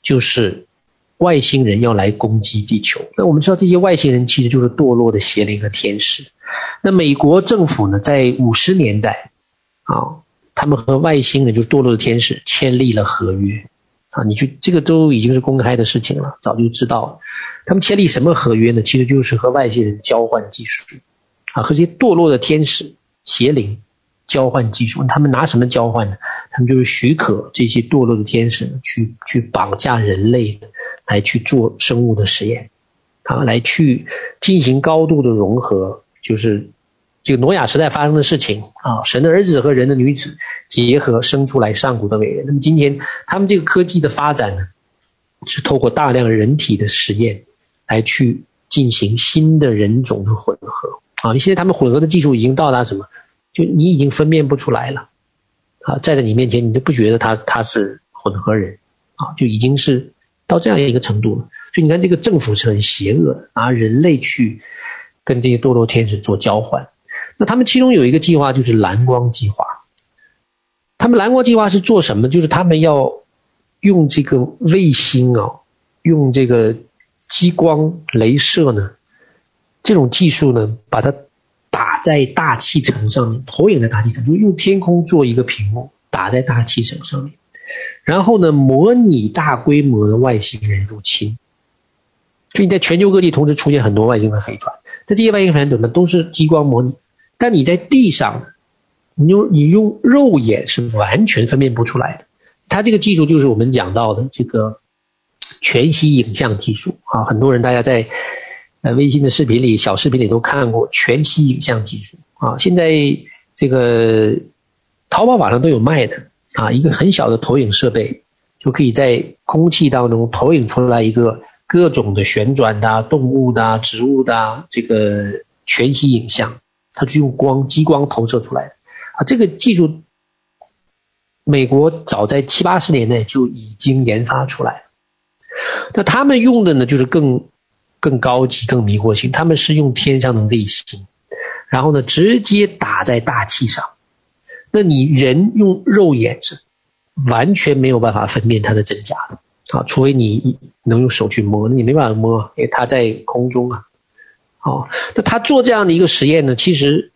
就是外星人要来攻击地球。那我们知道，这些外星人其实就是堕落的邪灵和天使。那美国政府呢，在五十年代啊，他们和外星人就是堕落的天使签立了合约啊。你去这个都已经是公开的事情了，早就知道了。他们签立什么合约呢？其实就是和外星人交换技术啊，和这些堕落的天使、邪灵。交换技术，他们拿什么交换呢？他们就是许可这些堕落的天使去去绑架人类，来去做生物的实验，啊，来去进行高度的融合，就是这个挪亚时代发生的事情啊，神的儿子和人的女子结合生出来上古的伟人。那么今天他们这个科技的发展呢，是透过大量人体的实验来去进行新的人种的混合啊。现在他们混合的技术已经到达什么？就你已经分辨不出来了，啊，在在你面前，你都不觉得他他是混合人，啊，就已经是到这样一个程度了。所以你看，这个政府是很邪恶的，拿人类去跟这些堕落天使做交换。那他们其中有一个计划，就是蓝光计划。他们蓝光计划是做什么？就是他们要用这个卫星啊，用这个激光镭射呢，这种技术呢，把它打。在大气层上面投影在大气层，就用天空做一个屏幕打在大气层上面，然后呢，模拟大规模的外星人入侵。所以你在全球各地同时出现很多外星的飞船，那这些外星飞船怎么都是激光模拟？但你在地上，你用你用肉眼是完全分辨不出来的。它这个技术就是我们讲到的这个全息影像技术啊，很多人大家在。呃，微信的视频里、小视频里都看过全息影像技术啊。现在这个淘宝网上都有卖的啊，一个很小的投影设备，就可以在空气当中投影出来一个各种的旋转的、动物的、植物的这个全息影像，它是用光、激光投射出来的啊。这个技术，美国早在七八十年代就已经研发出来了。那他们用的呢，就是更。更高级、更迷惑性，他们是用天上的卫星，然后呢，直接打在大气上。那你人用肉眼是完全没有办法分辨它的真假的啊，除非你能用手去摸，那你没办法摸，因为它在空中啊。哦，那他做这样的一个实验呢，其实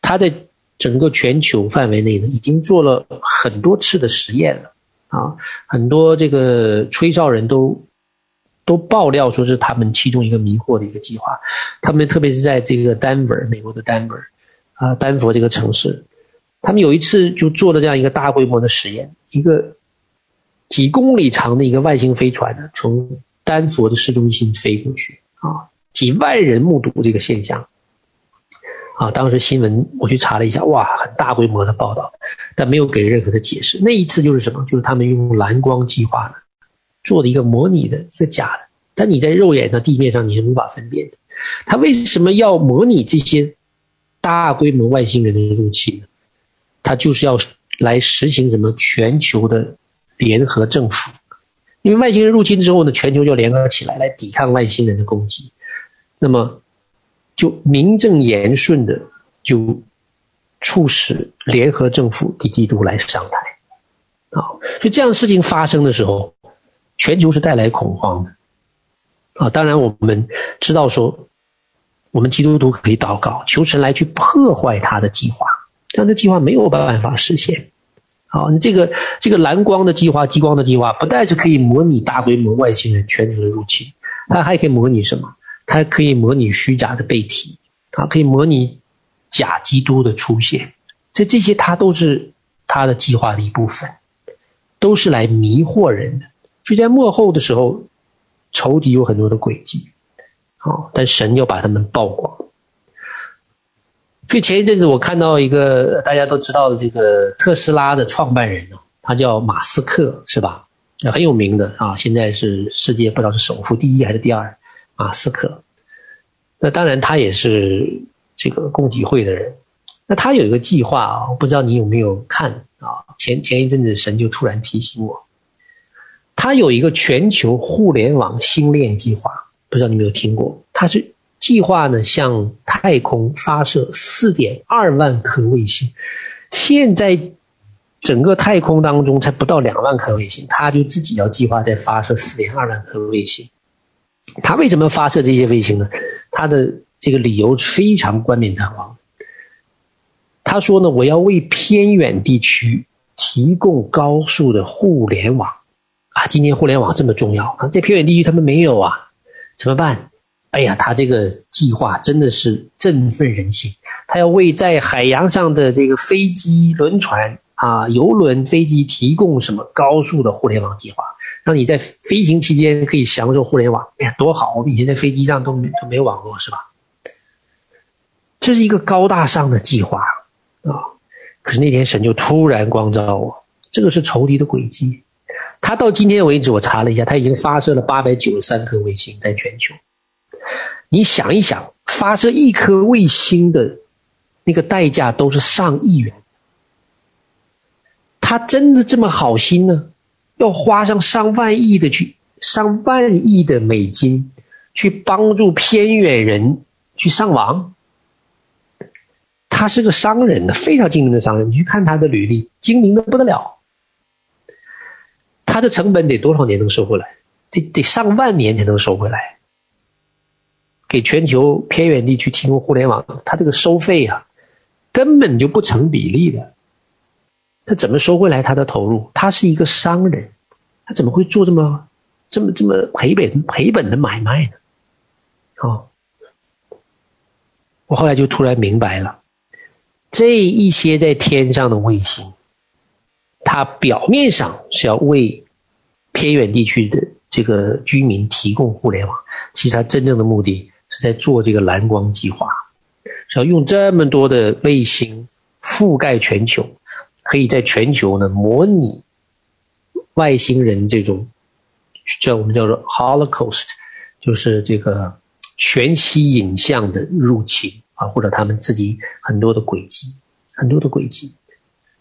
他在整个全球范围内呢，已经做了很多次的实验了啊，很多这个吹哨人都。都爆料说是他们其中一个迷惑的一个计划，他们特别是在这个丹佛，美国的丹佛，啊，丹佛这个城市，他们有一次就做了这样一个大规模的实验，一个几公里长的一个外星飞船呢，从丹佛的市中心飞过去，啊，几万人目睹这个现象，啊，当时新闻我去查了一下，哇，很大规模的报道，但没有给任何的解释。那一次就是什么？就是他们用蓝光计划做的一个模拟的一个假的，但你在肉眼的地面上你是无法分辨的。他为什么要模拟这些大规模外星人的入侵呢？他就是要来实行什么全球的联合政府，因为外星人入侵之后呢，全球就联合起来来抵抗外星人的攻击，那么就名正言顺的就促使联合政府给基督来上台，啊，所以这样的事情发生的时候，全球是带来恐慌的，啊，当然我们知道说，我们基督徒可以祷告，求神来去破坏他的计划。但这计划没有办法实现，好，你这个这个蓝光的计划、激光的计划，不但是可以模拟大规模外星人全球的入侵，它还可以模拟什么？它还可以模拟虚假的被体，啊，可以模拟假基督的出现，这这些它都是它的计划的一部分，都是来迷惑人的。所以在末后的时候，仇敌有很多的诡计，好，但神要把他们曝光。所以前一阵子我看到一个大家都知道的这个特斯拉的创办人，他叫马斯克，是吧？很有名的啊，现在是世界不知道是首富第一还是第二，马斯克。那当然他也是这个共济会的人。那他有一个计划啊，我不知道你有没有看啊？前前一阵子神就突然提醒我，他有一个全球互联网星链计划，不知道你有没有听过？他是。计划呢，向太空发射四点二万颗卫星。现在整个太空当中才不到两万颗卫星，他就自己要计划再发射四点二万颗卫星。他为什么发射这些卫星呢？他的这个理由非常冠冕堂皇。他说呢，我要为偏远地区提供高速的互联网啊！今天互联网这么重要啊，在偏远地区他们没有啊，怎么办？哎呀，他这个计划真的是振奋人心。他要为在海洋上的这个飞机、轮船啊、游轮、飞机提供什么高速的互联网计划，让你在飞行期间可以享受互联网。哎呀，多好！我们以前在飞机上都没都没有网络，是吧？这是一个高大上的计划啊！可是那天神就突然光照我，这个是仇敌的诡计。他到今天为止，我查了一下，他已经发射了八百九十三颗卫星在全球。你想一想，发射一颗卫星的那个代价都是上亿元，他真的这么好心呢？要花上上万亿的去上万亿的美金去帮助偏远人去上网？他是个商人呢，非常精明的商人。你去看他的履历，精明的不得了。他的成本得多少年能收回来？得得上万年才能收回来。给全球偏远地区提供互联网，他这个收费啊，根本就不成比例的。他怎么收回来他的投入？他是一个商人，他怎么会做这么、这么、这么赔本、赔本的买卖呢？哦，我后来就突然明白了，这一些在天上的卫星，它表面上是要为偏远地区的这个居民提供互联网，其实它真正的目的。是在做这个蓝光计划，是要用这么多的卫星覆盖全球，可以在全球呢模拟外星人这种叫我们叫做 Holocaust，就是这个全息影像的入侵啊，或者他们自己很多的轨迹，很多的轨迹，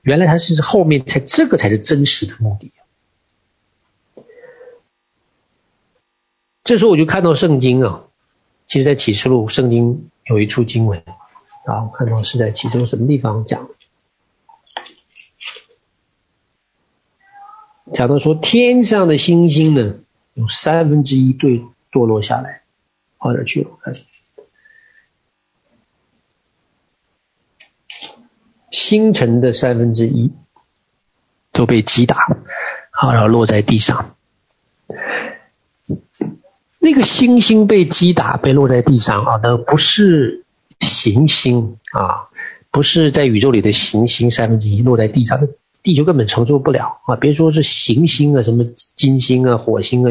原来他是后面才这个才是真实的目的。这时候我就看到圣经啊。其实，在启示录圣经有一处经文啊，我看到是在启示录什么地方讲，讲到说天上的星星呢，有三分之一坠堕落下来，跑哪去了？我看星辰的三分之一都被击打，好，然后落在地上。那个星星被击打，被落在地上啊，那不是行星啊，不是在宇宙里的行星三分之一落在地上，的地球根本承受不了啊！别说是行星啊，什么金星啊、火星啊、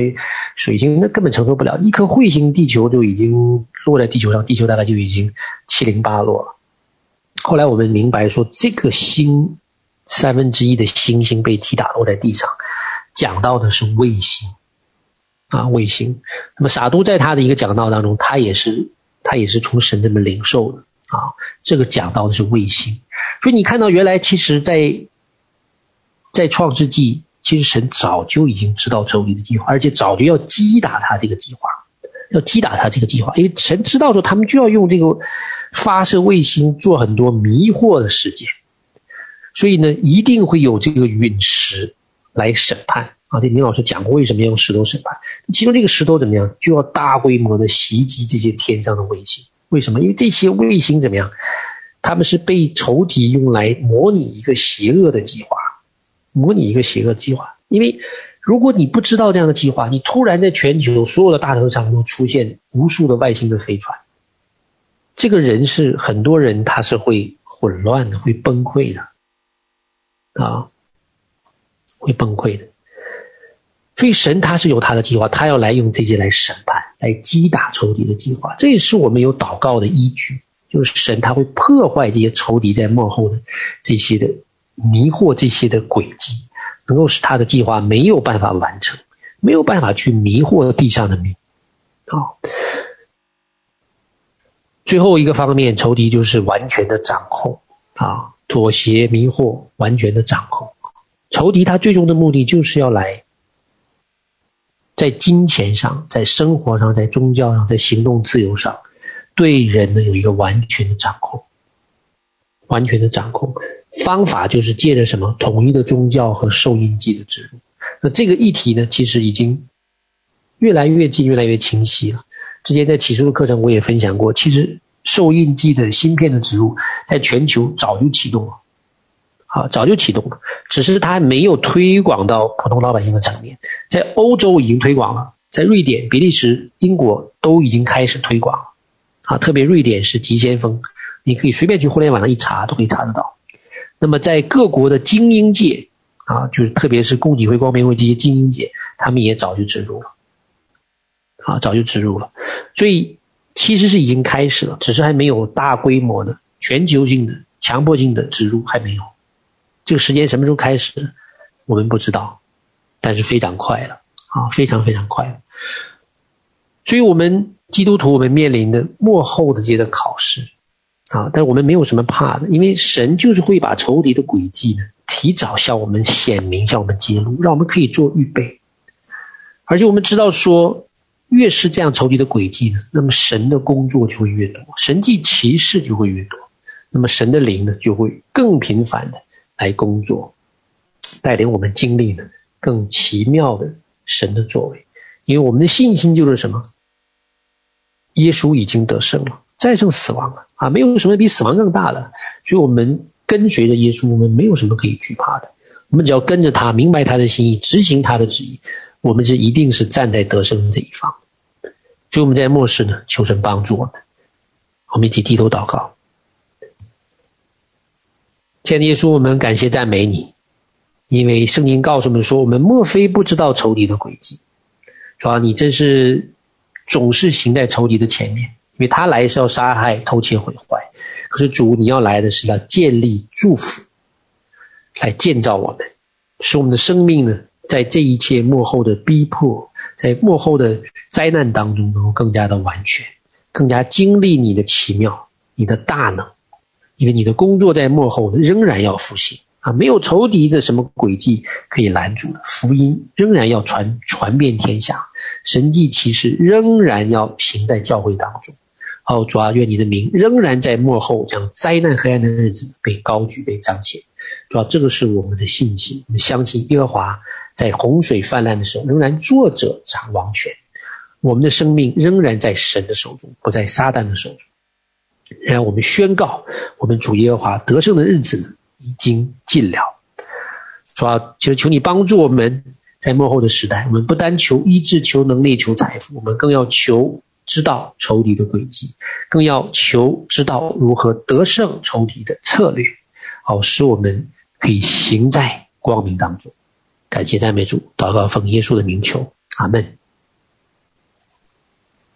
水星，那根本承受不了。一颗彗星，地球就已经落在地球上，地球大概就已经七零八落了。后来我们明白说，这个星三分之一的星星被击打落在地上，讲到的是卫星啊，卫星。那么傻都在他的一个讲道当中，他也是他也是从神这么领受的啊。这个讲到的是卫星，所以你看到原来其实在在创世纪，其实神早就已经知道仇敌的计划，而且早就要击打他这个计划，要击打他这个计划，因为神知道说他们就要用这个发射卫星做很多迷惑的事件。所以呢，一定会有这个陨石来审判啊！这明老师讲过，为什么要用石头审判？其中这个石头怎么样？就要大规模的袭击这些天上的卫星。为什么？因为这些卫星怎么样？他们是被仇敌用来模拟一个邪恶的计划，模拟一个邪恶的计划。因为如果你不知道这样的计划，你突然在全球所有的大河上都出现无数的外星的飞船，这个人是很多人他是会混乱的，会崩溃的。啊，会崩溃的。所以神他是有他的计划，他要来用这些来审判，来击打仇敌的计划。这也是我们有祷告的依据，就是神他会破坏这些仇敌在幕后的这些的迷惑，这些的诡计，能够使他的计划没有办法完成，没有办法去迷惑地上的民。啊，最后一个方面，仇敌就是完全的掌控啊。妥协、迷惑、完全的掌控，仇敌他最终的目的就是要来，在金钱上、在生活上、在宗教上、在行动自由上，对人呢有一个完全的掌控，完全的掌控。方法就是借着什么统一的宗教和受印记的植入。那这个议题呢，其实已经越来越近、越来越清晰了。之前在启示的课程我也分享过，其实。受印记的芯片的植入，在全球早就启动了，好，早就启动了，只是它还没有推广到普通老百姓的层面。在欧洲已经推广了，在瑞典、比利时、英国都已经开始推广了，啊，特别瑞典是急先锋，你可以随便去互联网上一查，都可以查得到。那么在各国的精英界，啊，就是特别是共济会、光明会这些精英界，他们也早就植入了，啊，早就植入了，所以。其实是已经开始了，只是还没有大规模的、全球性的、强迫性的植入，还没有。这个时间什么时候开始，我们不知道，但是非常快了啊，非常非常快了。所以，我们基督徒我们面临的末后的这个考试啊，但我们没有什么怕的，因为神就是会把仇敌的诡计呢，提早向我们显明、向我们揭露，让我们可以做预备。而且我们知道说。越是这样仇敌的诡计呢，那么神的工作就会越多，神迹奇事就会越多，那么神的灵呢就会更频繁的来工作，带领我们经历呢更奇妙的神的作为。因为我们的信心就是什么？耶稣已经得胜了，战胜死亡了啊！没有什么比死亡更大了。所以，我们跟随着耶稣，我们没有什么可以惧怕的。我们只要跟着他，明白他的心意，执行他的旨意。我们是一定是站在得胜这一方，所以我们在末世呢，求神帮助我们。我们一起低头祷告。亲爱的耶稣，我们感谢赞美你，因为圣经告诉我们说，我们莫非不知道仇敌的诡计。主啊，你真是总是行在仇敌的前面，因为他来是要杀害、偷窃、毁坏。可是主，你要来的是要建立、祝福，来建造我们，使我们的生命呢，在这一切幕后的逼迫，在幕后的灾难当中，能够更加的完全，更加经历你的奇妙、你的大能，因为你的工作在幕后仍然要复兴啊，没有仇敌的什么诡计可以拦阻的，福音仍然要传传遍天下，神迹奇事仍然要行在教会当中。好，主啊，愿你的名仍然在幕后将灾难黑暗的日子被高举、被彰显。主啊，这个是我们的信心，我们相信耶和华。在洪水泛滥的时候，仍然坐着掌王权。我们的生命仍然在神的手中，不在撒旦的手中。然后我们宣告，我们主耶和华得胜的日子，已经近了。主啊，求求你帮助我们，在幕后的时代，我们不单求医治、求能力、求财富，我们更要求知道仇敌的轨迹，更要求知道如何得胜仇敌的策略，好使我们可以行在光明当中。感谢赞美主，祷告奉耶稣的名求，阿门。